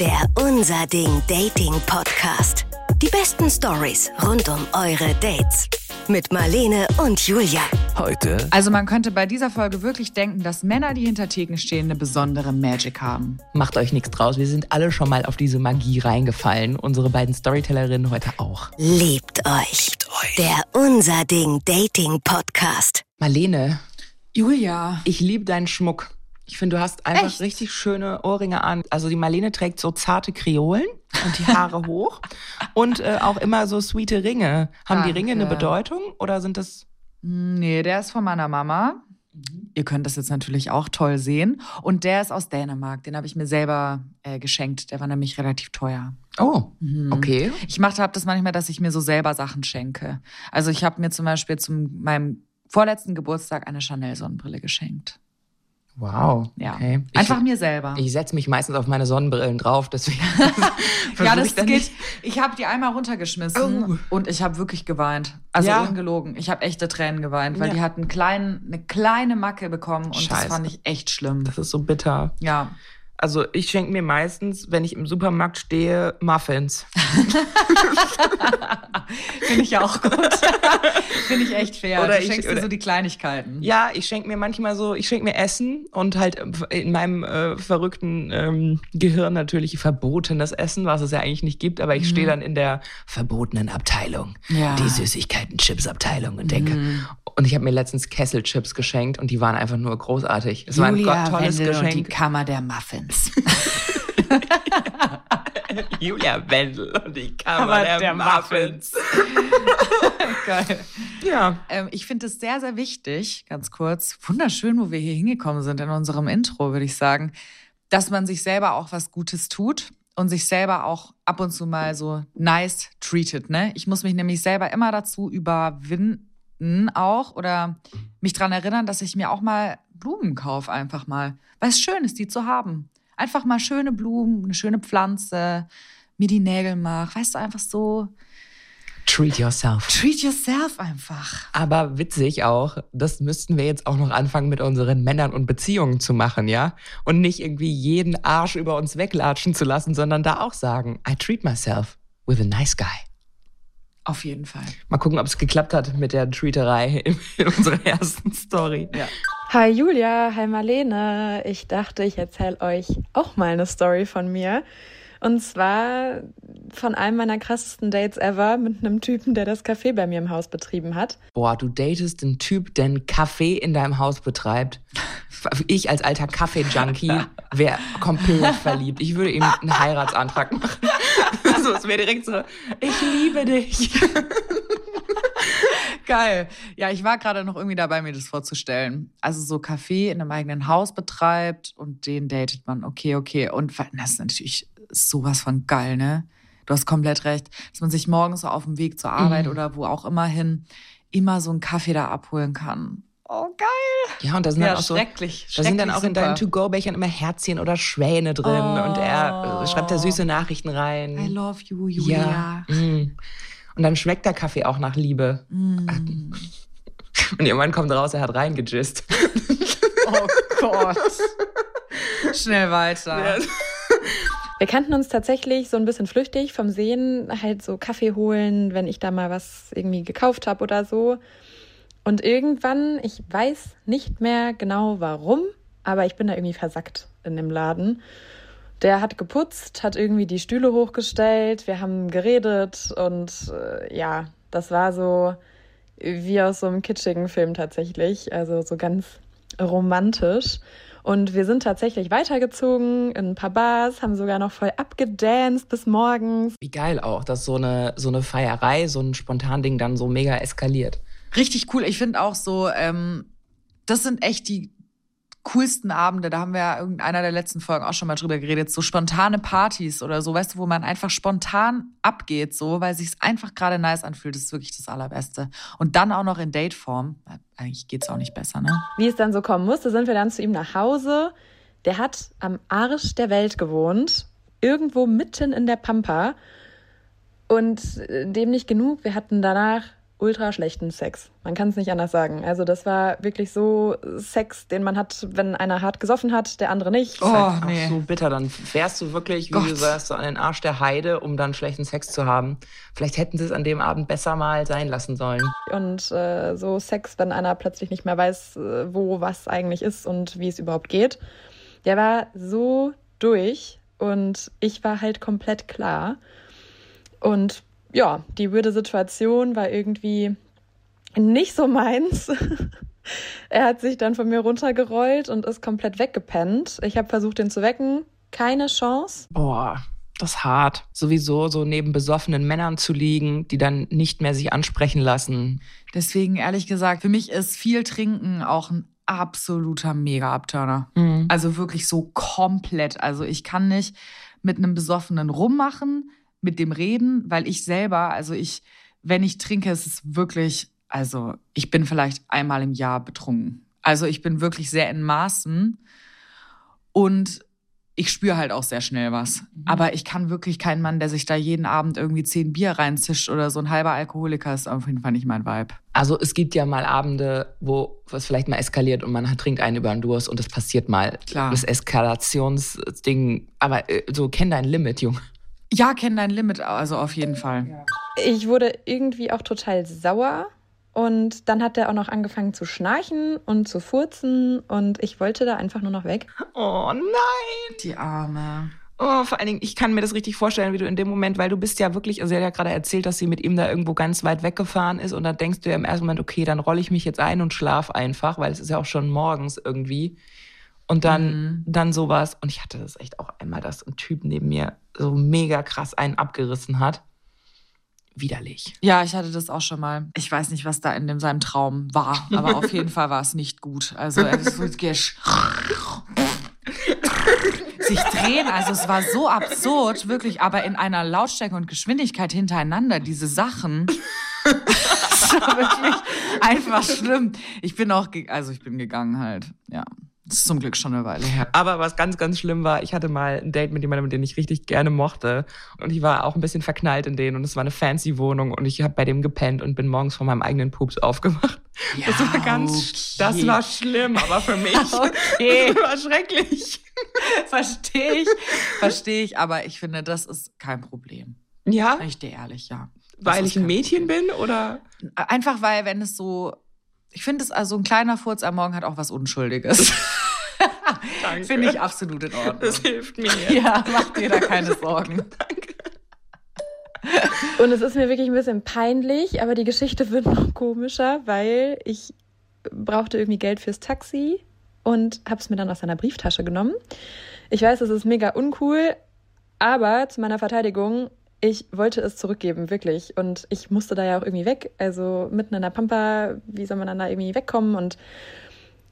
Der Unser Ding Dating Podcast. Die besten Stories rund um eure Dates. Mit Marlene und Julia. Heute Also man könnte bei dieser Folge wirklich denken, dass Männer, die hinter Theken stehen, eine besondere Magic haben. Macht euch nichts draus. Wir sind alle schon mal auf diese Magie reingefallen. Unsere beiden Storytellerinnen heute auch. Liebt euch. Der Unser Ding Dating Podcast. Marlene, Julia. ich liebe deinen Schmuck. Ich finde, du hast einfach Echt? richtig schöne Ohrringe an. Also die Marlene trägt so zarte Kriolen und die Haare hoch und äh, auch immer so sweete Ringe. Haben die Ringe eine Danke. Bedeutung oder sind das Nee, der ist von meiner Mama. Ihr könnt das jetzt natürlich auch toll sehen. Und der ist aus Dänemark. Den habe ich mir selber äh, geschenkt. Der war nämlich relativ teuer. Oh, Mhm. okay. Ich mache hab das manchmal, dass ich mir so selber Sachen schenke. Also ich habe mir zum Beispiel zu meinem vorletzten Geburtstag eine Chanel-Sonnenbrille geschenkt. Wow. Ja. Okay. Ich- Einfach mir selber. Ich setze mich meistens auf meine Sonnenbrillen drauf, deswegen. ja, das ich geht. nicht- Ich habe die einmal runtergeschmissen Oh. und ich habe wirklich geweint. Also Ja. ungelogen. Ich habe echte Tränen geweint, weil Ja. die hat einen kleinen, eine kleine Macke bekommen und das Scheiße. fand ich echt schlimm. Das ist so bitter. Ja. Also ich schenke mir meistens, wenn ich im Supermarkt stehe, Muffins. Finde ich auch gut. Finde ich echt fair. Oder du ich- schenkst dir oder- so die Kleinigkeiten. Ja, ich schenke mir manchmal so, ich schenke mir Essen und halt in meinem äh, verrückten ähm, Gehirn natürlich verbotenes Essen, was es ja eigentlich nicht gibt, aber ich stehe dann in der verbotenen Abteilung, Mhm. Ja. Mhm. die Süßigkeiten-Chips-Abteilung und denke, und ich habe mir letztens Kesselchips geschenkt und die waren einfach nur großartig. Es war ein Julia Gott tolles Wendel und die Geschenk. Kammer der Muffins. Julia Wendel und die Kammer der, Muffins. Geil. Ja. Ähm, ich finde es sehr, sehr wichtig, ganz kurz, wunderschön, wo wir hier hingekommen sind in unserem Intro, würde ich sagen, dass man sich selber auch was Gutes tut und sich selber auch ab und zu mal so nice treated. Ne? Ich muss mich nämlich selber immer dazu überwinden auch oder mich dran erinnern, dass ich mir auch mal Blumen kaufe, einfach mal. Weil es schön ist, die zu haben. Einfach mal schöne Blumen, eine schöne Pflanze, mir die Nägel mach. Weißt du, einfach so Treat yourself. treat yourself einfach. Aber witzig auch, das müssten wir jetzt auch noch anfangen mit unseren Männern und Beziehungen zu machen, ja? Und nicht irgendwie jeden Arsch über uns weglatschen zu lassen, sondern da auch sagen, I treat myself with a nice guy. Auf jeden Fall. Mal gucken, ob es geklappt hat mit der Treaterei in, in unserer ersten Story. Ja. Hi Julia, hi Marlene. Ich dachte, ich erzähle euch auch mal eine Story von mir. Und zwar von einem meiner krassesten Dates ever mit einem Typen, der das Café bei mir im Haus betrieben hat. Boah, du datest einen Typ, der einen Kaffee in deinem Haus betreibt. Ich als alter Kaffee-Junkie wäre komplett verliebt. Ich würde ihm einen Heiratsantrag machen. So, es wäre direkt so, ich liebe dich. Geil. Ja, ich war gerade noch irgendwie dabei, mir das vorzustellen. Also so Kaffee in einem eigenen Haus betreibt und den datet man. Okay, okay. Und das ist natürlich sowas von geil, ne? Du hast komplett recht, dass man sich morgens so auf dem Weg zur Arbeit Mhm. oder wo auch immer hin immer so einen Kaffee da abholen kann. Oh, geil. Ja, und da sind Ja, dann auch so, schrecklich. da sind dann auch in deinen. To-Go-Bechern immer Herzchen oder Schwäne drin und er äh, schreibt da süße Nachrichten rein. I love you, Julia. Ja. Mm. Und dann schmeckt der Kaffee auch nach Liebe. Mm. Und irgendwann kommt raus, er hat reingegist. Oh Gott. Schnell weiter. Wir kannten uns tatsächlich so ein bisschen flüchtig vom Sehen, halt so Kaffee holen, wenn ich da mal was irgendwie gekauft habe oder so. Und irgendwann, ich weiß nicht mehr genau warum, aber ich bin da irgendwie versackt in dem Laden. Der hat geputzt, hat irgendwie die Stühle hochgestellt, wir haben geredet und äh, ja, das war so wie aus so einem kitschigen Film tatsächlich, also so ganz romantisch. Und wir sind tatsächlich weitergezogen in ein paar Bars, haben sogar noch voll abgedanced bis morgens. Wie geil auch, dass so eine, so eine Feierei, so ein Spontanding dann so mega eskaliert. Richtig cool. Ich finde auch so, ähm, das sind echt die coolsten Abende. Da haben wir ja in einer der letzten Folgen auch schon mal drüber geredet. So spontane Partys oder so, weißt du, wo man einfach spontan abgeht, so, weil sich's einfach gerade nice anfühlt. Das ist wirklich das Allerbeste. Und dann auch noch in Dateform. Eigentlich geht's auch nicht besser, ne? Wie es dann so kommen musste, sind wir dann zu ihm nach Hause. Der hat am Arsch der Welt gewohnt, irgendwo mitten in der Pampa. Und äh, dem nicht genug, wir hatten danach ultra schlechten Sex. Man kann es nicht anders sagen. Also das war wirklich so Sex, den man hat, wenn einer hart gesoffen hat, der andere nicht. Oh, Halt nee. so bitter. Dann wärst du wirklich, wie du Gott. sagst, so an den Arsch der Heide, um dann schlechten Sex zu haben. Vielleicht hätten sie es an dem Abend besser mal sein lassen sollen. Und äh, so Sex, wenn einer plötzlich nicht mehr weiß, äh, wo was eigentlich ist und wie es überhaupt geht. Der war so durch und ich war halt komplett klar. Und ja, die weirde Situation war irgendwie nicht so meins. er hat sich dann von mir runtergerollt und ist komplett weggepennt. Ich habe versucht, ihn zu wecken. Keine Chance. Boah, das ist hart. Sowieso so neben besoffenen Männern zu liegen, die dann nicht mehr sich ansprechen lassen. Deswegen, ehrlich gesagt, für mich ist viel Trinken auch ein absoluter Mega-Abturner. Mhm. Also wirklich so komplett. Also ich kann nicht mit einem Besoffenen rummachen, mit dem reden, weil ich selber, also ich, wenn ich trinke, ist es wirklich, also ich bin vielleicht einmal im Jahr betrunken. Also ich bin wirklich sehr in Maßen und ich spüre halt auch sehr schnell was. Aber ich kann wirklich keinen Mann, der sich da jeden Abend irgendwie zehn Bier reinzischt oder so ein halber Alkoholiker ist auf jeden Fall nicht mein Vibe. Also es gibt ja mal Abende, wo es vielleicht mal eskaliert und man trinkt einen über den Durst und es passiert mal. Klar. Das Eskalationsding. Aber äh, so kenn dein Limit, Junge. Ja, kenn dein Limit, also auf jeden Fall. Ich wurde irgendwie auch total sauer. Und dann hat er auch noch angefangen zu schnarchen und zu furzen. Und ich wollte da einfach nur noch weg. Oh nein. Die Arme. Oh, vor allen Dingen, ich kann mir das richtig vorstellen, wie du in dem Moment, weil du bist ja wirklich, also sie hat ja gerade erzählt, dass sie mit ihm da irgendwo ganz weit weggefahren ist und dann denkst du ja im ersten Moment, okay, dann rolle ich mich jetzt ein und schlaf einfach, weil es ist ja auch schon morgens irgendwie. Und dann, Mhm. dann sowas. Und ich hatte das echt auch einmal, dass ein Typ neben mir so mega krass einen abgerissen hat. Widerlich. Ja, ich hatte das auch schon mal. Ich weiß nicht, was da in dem, seinem Traum war, aber auf jeden Fall war es nicht gut. Also es wird gesch sich drehen, also es war so absurd, wirklich, aber in einer Lautstärke und Geschwindigkeit hintereinander, diese Sachen. das war wirklich einfach schlimm. Ich bin auch, also ich bin gegangen halt, ja. Das ist zum Glück schon eine Weile her. Aber was ganz, ganz schlimm war, ich hatte mal ein Date mit jemandem, den ich richtig gerne mochte. Und ich war auch ein bisschen verknallt in den. Und es war eine fancy Wohnung. Und ich habe bei dem gepennt und bin morgens von meinem eigenen Pups aufgewacht. das war ganz, das war schlimm, aber für mich Okay. das war schrecklich. Verstehe ich, verstehe ich, aber ich finde, das ist kein Problem. Ja, ich dir ehrlich, ja. Das weil ich ein Mädchen bin oder? Problem. Einfach weil, wenn es so, ich finde es, also ein kleiner Furz am Morgen hat auch was Unschuldiges. Danke. finde ich absolut in Ordnung. Das hilft mir. Ja, mach dir da keine Sorgen. Und es ist mir wirklich ein bisschen peinlich, aber die Geschichte wird noch komischer, weil ich brauchte irgendwie Geld fürs Taxi und habe es mir dann aus seiner Brieftasche genommen. Ich weiß, es ist mega uncool, aber zu meiner Verteidigung, ich wollte es zurückgeben, wirklich. Und ich musste da ja auch irgendwie weg. Also mitten in der Pampa, wie soll man dann da irgendwie wegkommen? Und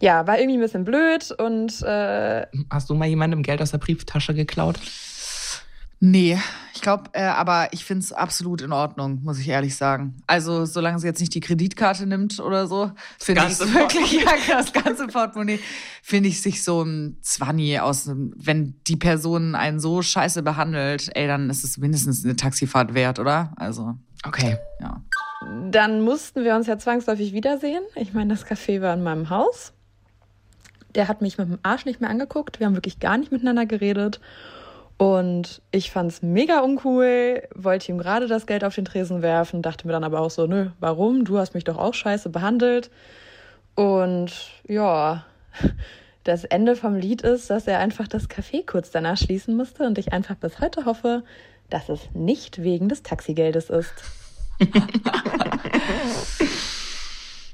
ja, war irgendwie ein bisschen blöd und äh, Hast du mal jemandem Geld aus der Brieftasche geklaut? Nee, ich glaube, äh, aber ich finde es absolut in Ordnung, muss ich ehrlich sagen. Also, solange sie jetzt nicht die Kreditkarte nimmt oder so, finde ich wirklich, ja, das ganze Portemonnaie, finde ich sich so ein Zwanni aus einem, wenn die Person einen so scheiße behandelt, ey, dann ist es mindestens eine Taxifahrt wert, oder? Also, Okay. ja. Dann mussten wir uns ja zwangsläufig wiedersehen. Ich meine, das Café war in meinem Haus. Der hat mich mit dem Arsch nicht mehr angeguckt. Wir haben wirklich gar nicht miteinander geredet. Und ich fand's mega uncool, wollte ihm gerade das Geld auf den Tresen werfen, dachte mir dann aber auch so, nö, warum? Du hast mich doch auch scheiße behandelt. Und ja, das Ende vom Lied ist, dass er einfach das Café kurz danach schließen musste und ich einfach bis heute hoffe, dass es nicht wegen des Taxigeldes ist.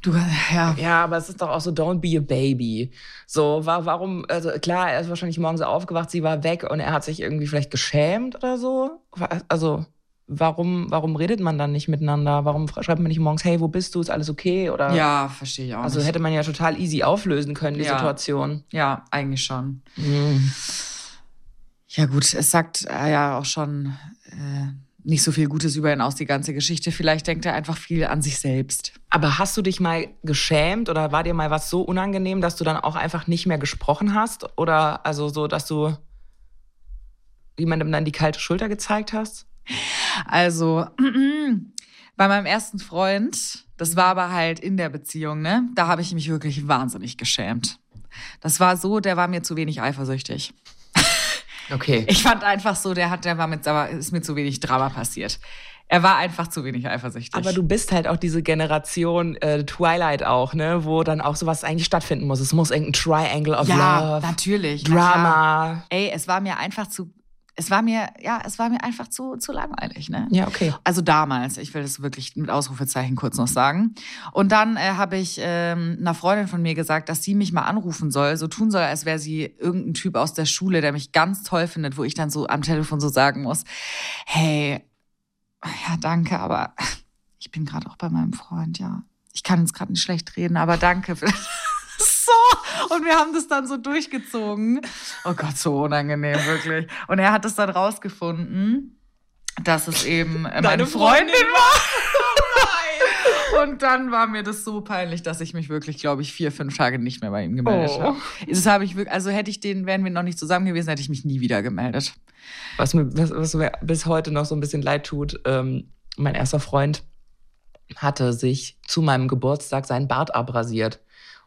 Du, ja. Ja, aber es ist doch auch so, don't be a baby. So, war, warum, also klar, er ist wahrscheinlich morgens aufgewacht, sie war weg und er hat sich irgendwie vielleicht geschämt oder so. Also, warum, warum redet man dann nicht miteinander? Warum schreibt man nicht morgens, hey, wo bist du? Ist alles okay? Oder, Ja, verstehe ich auch. also nicht. hätte man ja total easy auflösen können, die Ja. Situation. Ja, eigentlich schon. Mhm. Ja, gut, es sagt äh, ja auch schon äh, nicht so viel Gutes über ihn aus, die ganze Geschichte. Vielleicht denkt er einfach viel an sich selbst. Aber hast du dich mal geschämt oder war dir mal was so unangenehm, dass du dann auch einfach nicht mehr gesprochen hast? Oder also so, dass du jemandem dann die kalte Schulter gezeigt hast? Also, Bei meinem ersten Freund, das war aber halt in der Beziehung, ne? Da habe ich mich wirklich wahnsinnig geschämt. Das war so, der war mir zu wenig eifersüchtig. Okay. Ich fand einfach so, der hat, der war mit, aber ist mir zu wenig Drama passiert. Er war einfach zu wenig eifersüchtig. Aber du bist halt auch diese Generation äh, Twilight auch, ne, wo dann auch sowas eigentlich stattfinden muss. Es muss irgendein Triangle of ja, Love, natürlich. na. Drama. Ey, es war mir einfach zu, es war mir, ja, es war mir einfach zu, zu langweilig, ne? Ja, okay. Also damals, ich will das wirklich mit Ausrufezeichen kurz noch sagen. Und dann äh, habe ich ähm, einer Freundin von mir gesagt, dass sie mich mal anrufen soll, so tun soll, als wäre sie irgendein Typ aus der Schule, der mich ganz toll findet, wo ich dann so am Telefon so sagen muss, hey, ja, danke, aber ich bin gerade auch bei meinem Freund, ja. Ich kann jetzt gerade nicht schlecht reden, aber danke. So. Und wir haben das dann so durchgezogen. Oh Gott, so unangenehm, wirklich. Und er hat es dann rausgefunden, dass es eben äh, meine Deine Freundin Freundin war. Und dann war mir das so peinlich, dass ich mich wirklich, glaube ich, vier, fünf Tage nicht mehr bei ihm gemeldet Oh. habe. Das habe ich wirklich, also hätte ich den, wären wir noch nicht zusammen gewesen, hätte ich mich nie wieder gemeldet. Was mir, was, was mir bis heute noch so ein bisschen leid tut, ähm, mein erster Freund hatte sich zu meinem Geburtstag seinen Bart abrasiert.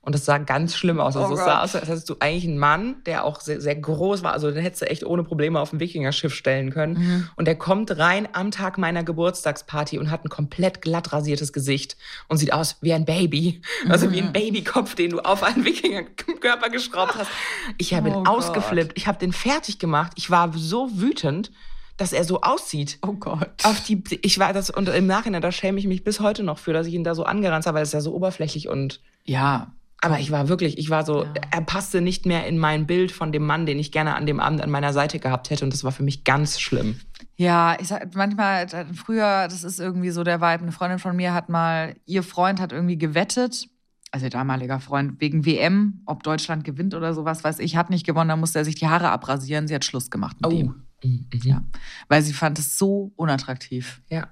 Und das sah ganz schlimm aus. Also Oh es sah aus, als hättest du eigentlich einen Mann, der auch sehr, sehr groß war. Also den hättest du echt ohne Probleme auf ein Wikingerschiff stellen können. Mhm. Und der kommt rein am Tag meiner Geburtstagsparty und hat ein komplett glatt rasiertes Gesicht und sieht aus wie ein Baby. Also Mhm. wie ein Babykopf, den du auf einen Wikingerkörper geschraubt hast. Ich habe ihn Oh Gott. ausgeflippt. Ich habe den fertig gemacht. Ich war so wütend, dass er so aussieht. Oh Gott. Auf die, ich war das, und im Nachhinein, da schäme ich mich bis heute noch für, dass ich ihn da so angeranzt habe, weil es ja so oberflächlich und, Ja. Aber ich war wirklich, ich war so, Ja. er passte nicht mehr in mein Bild von dem Mann, den ich gerne an dem Abend an meiner Seite gehabt hätte und das war für mich ganz schlimm. Ja, ich sag manchmal, äh, früher, das ist irgendwie so der Vibe. Eine Freundin von mir hat mal, ihr Freund hat irgendwie gewettet, also ihr damaliger Freund, wegen WM, ob Deutschland gewinnt oder sowas, weiß ich, hat nicht gewonnen, dann musste er sich die Haare abrasieren. Sie hat Schluss gemacht mit ihm. Mhm. Ja. Weil sie fand es so unattraktiv. Ja.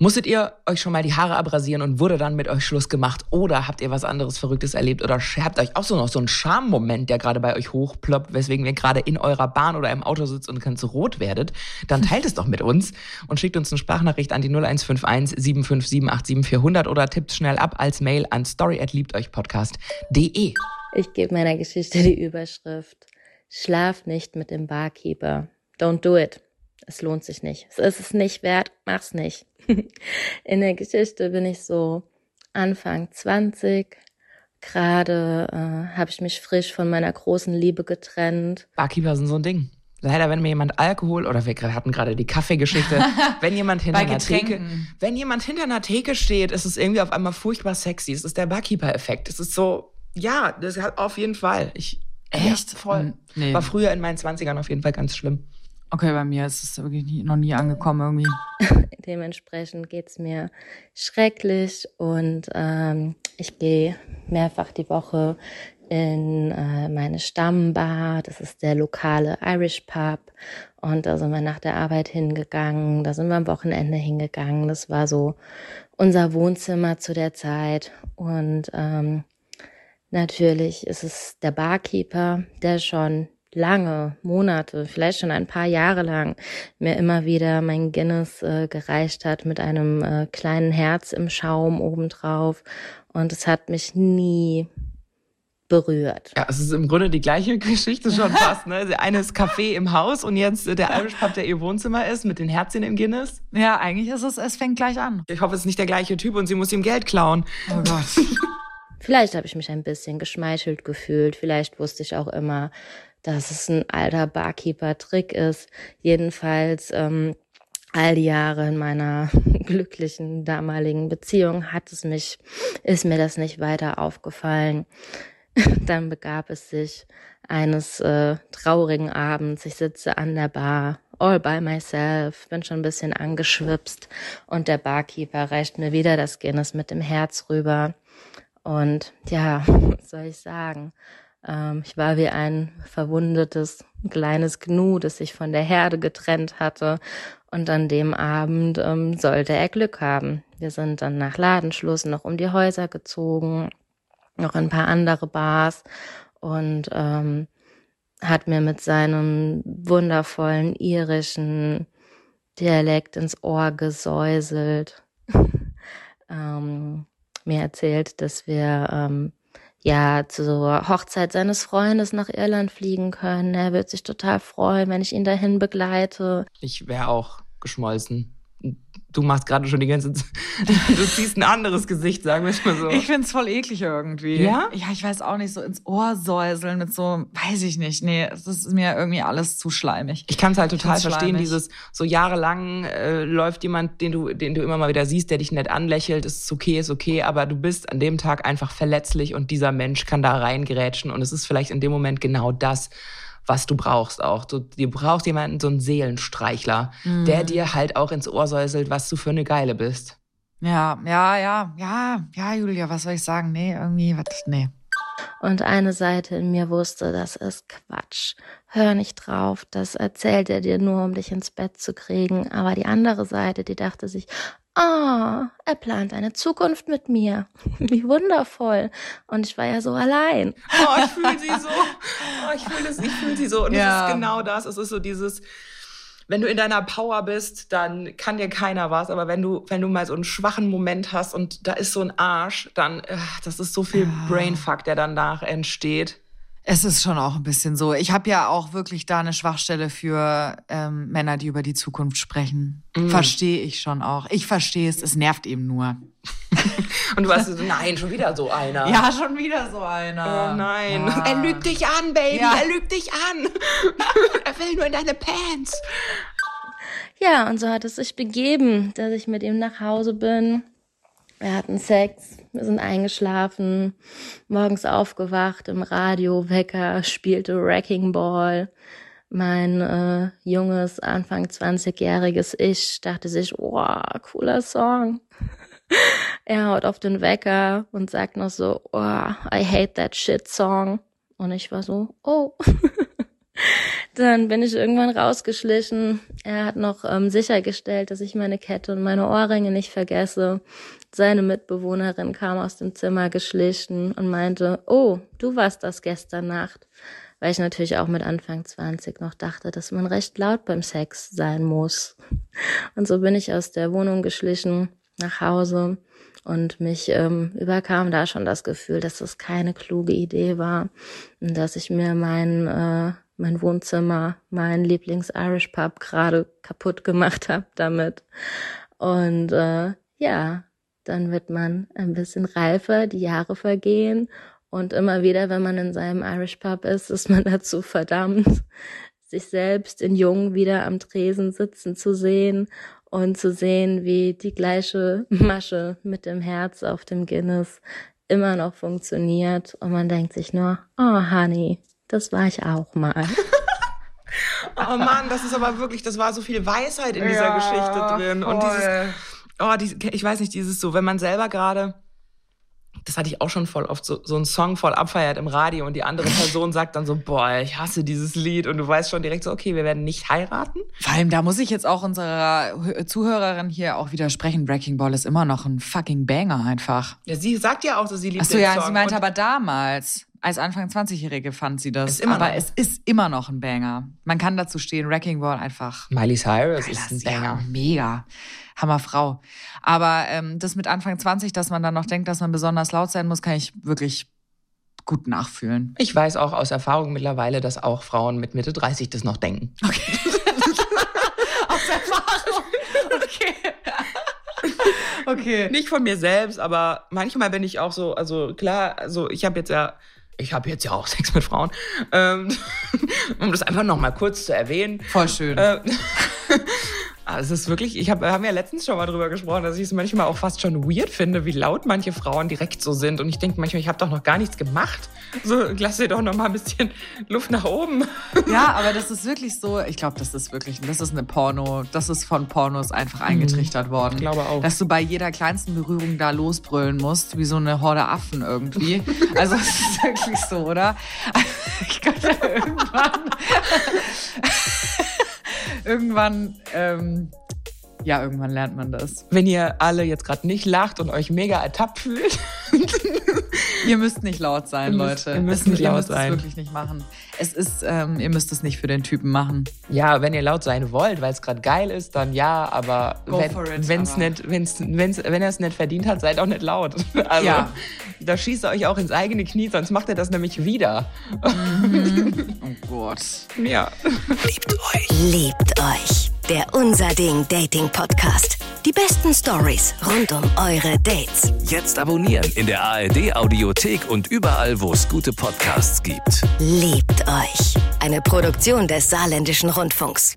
Musstet ihr euch schon mal die Haare abrasieren und wurde dann mit euch Schluss gemacht? Oder habt ihr was anderes Verrücktes erlebt? Oder habt euch auch so noch so einen Charme-Moment, der gerade bei euch hochploppt, weswegen ihr gerade in eurer Bahn oder im Auto sitzt und ganz rot werdet? Dann teilt es doch mit uns und schickt uns eine Sprachnachricht an die 0151 757 87400 oder tippt schnell ab als Mail an story@liebteuchpodcast.de. Ich gebe meiner Geschichte die Überschrift Schlaf nicht mit dem Barkeeper. Don't do it. Es lohnt sich nicht. Es ist es nicht wert. Mach's nicht. In der Geschichte bin ich so Anfang 20. Gerade äh, habe ich mich frisch von meiner großen Liebe getrennt. Barkeeper sind so ein Ding. Leider, wenn mir jemand Alkohol oder wir hatten gerade die Kaffeegeschichte, wenn jemand hinter einer Theke, wenn jemand hinter einer Theke steht, ist es irgendwie auf einmal furchtbar sexy. Es ist der Barkeeper-Effekt. Es ist so, ja, das hat auf jeden Fall. Ich Echt? Ja, voll. Nee. War früher in meinen 20ern auf jeden Fall ganz schlimm. Okay, bei mir ist es wirklich noch nie angekommen irgendwie. Dementsprechend geht's mir schrecklich und ähm, ich gehe mehrfach die Woche in äh, meine Stammbar. Das ist der lokale Irish Pub. Und da sind wir nach der Arbeit hingegangen. Da sind wir am Wochenende hingegangen. Das war so unser Wohnzimmer zu der Zeit. Und ähm, natürlich ist es der Barkeeper, der schon lange, Monate, vielleicht schon ein paar Jahre lang mir immer wieder mein Guinness äh, gereicht hat mit einem äh, kleinen Herz im Schaum obendrauf. Und es hat mich nie berührt. Ja, es ist im Grunde die gleiche Geschichte schon fast. Ne? Der eine ist Café im Haus und jetzt der Irish Pub, der ihr Wohnzimmer ist, mit den Herzchen im Guinness. Ja, eigentlich ist es, es fängt gleich an. Ich hoffe, es ist nicht der gleiche Typ und sie muss ihm Geld klauen. Oh Gott. Vielleicht habe ich mich ein bisschen geschmeichelt gefühlt. Vielleicht wusste ich auch immer, dass es ein alter Barkeeper-Trick ist. Jedenfalls ähm, all die Jahre in meiner glücklichen damaligen Beziehung hat es mich, ist mir das nicht weiter aufgefallen. Dann begab es sich eines äh, traurigen Abends. Ich sitze an der Bar, all by myself, bin schon ein bisschen angeschwipst und der Barkeeper reicht mir wieder das Guinness mit dem Herz rüber. Und ja, was soll ich sagen? Ähm, ich war wie ein verwundetes kleines Gnu, das sich von der Herde getrennt hatte. Und an dem Abend ähm, sollte er Glück haben. Wir sind dann nach Ladenschluss noch um die Häuser gezogen, noch ein paar andere Bars und ähm, hat mir mit seinem wundervollen irischen Dialekt ins Ohr gesäuselt. ähm, mir erzählt, dass wir ähm, ja zur Hochzeit seines Freundes nach Irland fliegen können. Er wird sich total freuen, wenn ich ihn dahin begleite. Ich wäre auch geschmolzen du machst gerade schon die ganze Zeit, du ziehst ein anderes Gesicht, sagen wir es mal so. Ich find's voll eklig irgendwie. Ja? Ja, ich weiß auch nicht, so ins Ohr säuseln mit so, weiß ich nicht. Nee, es ist mir irgendwie alles zu schleimig. Ich kann es halt total verstehen, schleimig. dieses so jahrelang äh, läuft jemand, den du, den du immer mal wieder siehst, der dich nett anlächelt, ist okay, ist okay, aber du bist an dem Tag einfach verletzlich und dieser Mensch kann da reingerätschen und es ist vielleicht in dem Moment genau das, was du brauchst auch. Du, du brauchst jemanden, so einen Seelenstreichler, der dir halt auch ins Ohr säuselt, was du für eine Geile bist. Ja, ja, ja, ja, ja, Julia, was soll ich sagen? Nee, irgendwie, was, nee. Und eine Seite in mir wusste, das ist Quatsch. Hör nicht drauf, das erzählt er dir nur, um dich ins Bett zu kriegen. Aber die andere Seite, die dachte sich, ah, er plant eine Zukunft mit mir. Wie wundervoll. Und ich war ja so allein. Oh, ich fühle sie so. Oh, ich fühle das, ich fühle sie so. Und Ja. es ist genau das. Es ist so dieses, wenn du in deiner Power bist, dann kann dir keiner was. Aber wenn du, wenn du mal so einen schwachen Moment hast und da ist so ein Arsch, dann, äh, das ist so viel Brainfuck, der danach entsteht. Es ist schon auch ein bisschen so. Ich habe ja auch wirklich da eine Schwachstelle für ähm, Männer, die über die Zukunft sprechen. Verstehe ich schon auch. Ich verstehe es, es nervt eben nur. Und du hast so, nein, schon wieder so einer. Ja, schon wieder so einer. Oh nein. Ja. Er lügt dich an, Baby. Ja. Er lügt dich an. er will nur in deine Pants. Ja, und so hat es sich begeben, dass ich mit ihm nach Hause bin. Wir hatten Sex, wir sind eingeschlafen, morgens aufgewacht, im Radio, Wecker, spielte Wrecking Ball. Mein äh, junges, Anfang 20-jähriges Ich dachte sich, wow, cooler Song. er haut auf den Wecker und sagt noch so, oh, I hate that shit song. Und ich war so, oh. Dann bin ich irgendwann rausgeschlichen. Er hat noch ähm, sichergestellt, dass ich meine Kette und meine Ohrringe nicht vergesse. Seine Mitbewohnerin kam aus dem Zimmer geschlichen und meinte, oh, du warst das gestern Nacht. Weil ich natürlich auch mit Anfang 20 noch dachte, dass man recht laut beim Sex sein muss. Und so bin ich aus der Wohnung geschlichen nach Hause und mich ähm, überkam da schon das Gefühl, dass das keine kluge Idee war und dass ich mir mein äh, mein Wohnzimmer, mein Lieblings-Irish Pub gerade kaputt gemacht habe damit. Und äh, ja, dann wird man ein bisschen reifer, die Jahre vergehen und immer wieder, wenn man in seinem Irish Pub ist, ist man dazu verdammt, sich selbst in Jung wieder am Tresen sitzen zu sehen und zu sehen, wie die gleiche Masche mit dem Herz auf dem Guinness immer noch funktioniert und man denkt sich nur, oh Honey, das war ich auch mal. Oh Mann, das ist aber wirklich, das war so viel Weisheit in dieser Ja, Geschichte drin. Und voll. dieses, oh, die, ich weiß nicht, dieses so, wenn man selber gerade, das hatte ich auch schon voll oft, so, so einen Song voll abfeiert im Radio und die andere Person sagt dann so, boah, ich hasse dieses Lied und du weißt schon direkt so, okay, wir werden nicht heiraten. Vor allem, da muss ich jetzt auch unserer Hö- Zuhörerin hier auch widersprechen. Breaking Ball ist immer noch ein fucking Banger einfach. Ja, sie sagt ja auch, dass sie liebt Ach so, den ja, Song. sie meinte aber damals, als Anfang 20-Jährige fand sie das. Aber noch. es ist immer noch ein Banger. Man kann dazu stehen, Wrecking Ball einfach. Miley Cyrus ist ein Das, ja, Banger. mega. Hammerfrau. Aber ähm, das mit Anfang 20, dass man dann noch denkt, dass man besonders laut sein muss, kann ich wirklich gut nachfühlen. Ich weiß auch aus Erfahrung mittlerweile, dass auch Frauen mit Mitte 30 das noch denken. Aus Erfahrung. Okay. okay. Nicht von mir selbst, aber manchmal bin ich auch so, also klar, also ich habe jetzt ja, ich habe jetzt ja auch Sex mit Frauen, ähm, um das einfach noch mal kurz zu erwähnen. Voll schön. Äh, es ist wirklich, ich hab, wir haben ja letztens schon mal drüber gesprochen, dass ich es manchmal auch fast schon weird finde, wie laut manche Frauen direkt so sind. Und ich denke manchmal, ich habe doch noch gar nichts gemacht. So, lass dir doch noch mal ein bisschen Luft nach oben. Ja, aber das ist wirklich so, ich glaube, das ist wirklich, das ist eine Porno, das ist von Pornos einfach eingetrichtert worden. Ich glaube auch. Dass du bei jeder kleinsten Berührung da losbrüllen musst, wie so eine Horde Affen irgendwie. Also es ist wirklich so, oder? Ich könnte irgendwann, irgendwann, ähm, ja, irgendwann lernt man das. Wenn ihr alle jetzt gerade nicht lacht und euch mega ertappt fühlt, Ihr müsst nicht laut sein, Ihr müsst- Leute. ihr müsst Es- nicht ihr laut müsst sein. es wirklich nicht machen. Es ist, ähm, ihr müsst es nicht für den Typen machen. Ja, wenn ihr laut sein wollt, weil es gerade geil ist, dann ja, aber Go wenn, nicht, wenn's, wenn's, er es nicht verdient hat, seid auch nicht laut. Also, Ja. da schießt ihr euch auch ins eigene Knie, sonst macht er das nämlich wieder. Oh Gott. Ja. Liebt euch. Der Unser Ding Dating Podcast. Die besten Stories rund um eure Dates. Jetzt abonnieren in der ARD Audiothek und überall, wo es gute Podcasts gibt. Liebt euch. Eine Produktion des Saarländischen Rundfunks.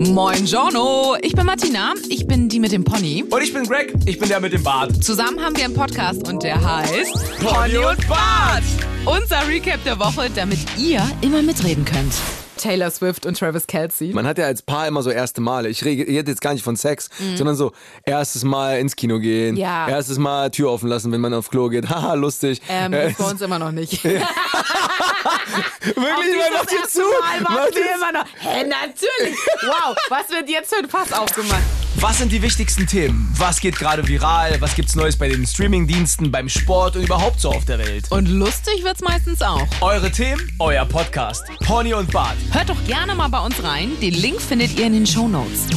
Moin Giorno, ich bin Martina, ich bin die mit dem Pony. Und ich bin Greg, ich bin der mit dem Bart. Zusammen haben wir einen Podcast und der heißt Pony und Bart. Unser Recap der Woche, damit ihr immer mitreden könnt. Taylor Swift und Travis Kelsey. Man hat ja als Paar immer so erste Male. Ich rede jetzt gar nicht von Sex, sondern so erstes Mal ins Kino gehen, Ja. erstes Mal Tür offen lassen, wenn man auf Klo geht. Haha, lustig. Ähm, Äh, bei uns immer noch nicht. wirklich, man macht hier zu. Mal Macht jetzt- immer noch. Hä, natürlich. Wow, was wird jetzt für ein Fass aufgemacht? Was sind die wichtigsten Themen? Was geht gerade viral? Was gibt's Neues bei den Streamingdiensten, beim Sport und überhaupt so auf der Welt? Und lustig wird's meistens auch. Eure Themen, euer Podcast. Pony und Bart. Hört doch gerne mal bei uns rein. Den Link findet ihr in den Shownotes.